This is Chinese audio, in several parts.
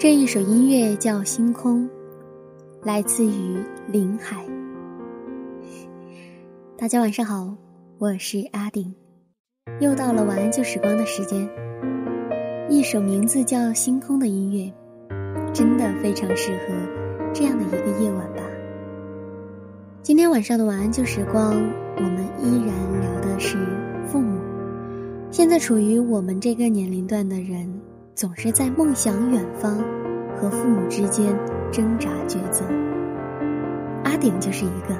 这一首音乐叫《星空》，来自于林海。大家晚上好，我是阿顶，又到了晚安旧时光的时间。一首名字叫《星空》的音乐，真的非常适合这样的一个夜晚吧。今天晚上的晚安旧时光，我们依然聊的是父母。现在处于我们这个年龄段的人。总是在梦想远方和父母之间挣扎抉择。阿顶就是一个。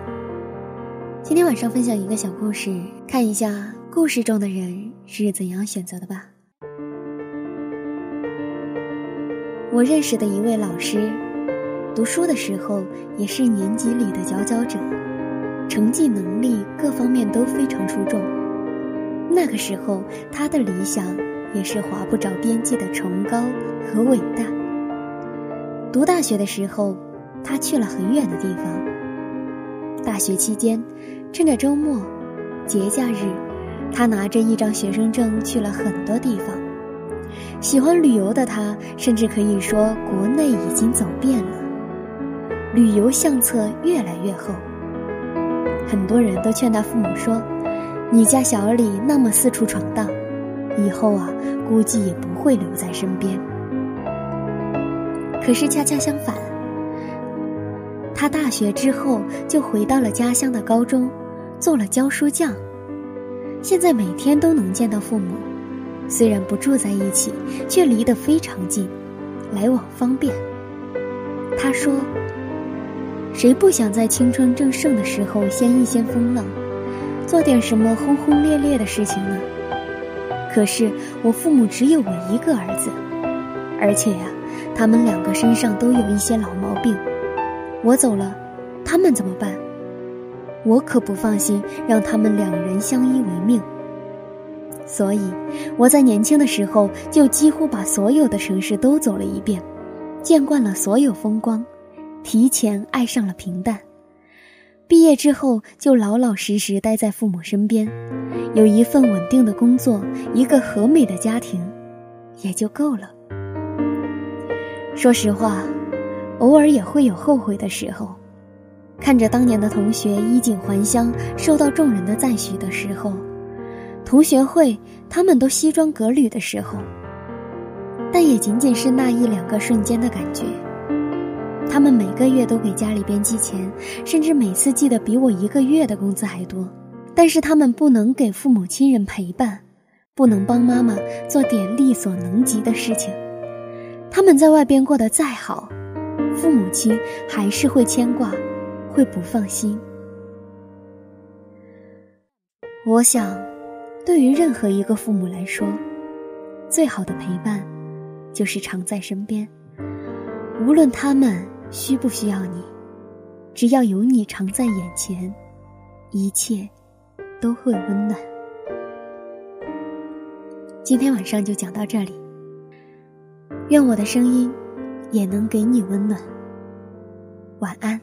今天晚上分享一个小故事，看一下故事中的人是怎样选择的吧。我认识的一位老师，读书的时候也是年级里的佼佼者，成绩、能力各方面都非常出众。那个时候，他的理想。也是划不着边际的崇高和伟大。读大学的时候，他去了很远的地方。大学期间，趁着周末、节假日，他拿着一张学生证去了很多地方。喜欢旅游的他，甚至可以说国内已经走遍了，旅游相册越来越厚。很多人都劝他父母说：“你家小李那么四处闯荡。”以后啊，估计也不会留在身边。可是恰恰相反，他大学之后就回到了家乡的高中，做了教书匠。现在每天都能见到父母，虽然不住在一起，却离得非常近，来往方便。他说：“谁不想在青春正盛的时候掀一掀风浪，做点什么轰轰烈烈的事情呢？”可是我父母只有我一个儿子，而且呀，他们两个身上都有一些老毛病。我走了，他们怎么办？我可不放心让他们两人相依为命。所以我在年轻的时候就几乎把所有的城市都走了一遍，见惯了所有风光，提前爱上了平淡。毕业之后就老老实实待在父母身边。有一份稳定的工作，一个和美的家庭，也就够了。说实话，偶尔也会有后悔的时候，看着当年的同学衣锦还乡，受到众人的赞许的时候，同学会他们都西装革履的时候，但也仅仅是那一两个瞬间的感觉。他们每个月都给家里边寄钱，甚至每次寄的比我一个月的工资还多。但是他们不能给父母亲人陪伴，不能帮妈妈做点力所能及的事情。他们在外边过得再好，父母亲还是会牵挂，会不放心。我想，对于任何一个父母来说，最好的陪伴，就是常在身边。无论他们需不需要你，只要有你常在眼前，一切。都会温暖。今天晚上就讲到这里，愿我的声音也能给你温暖。晚安。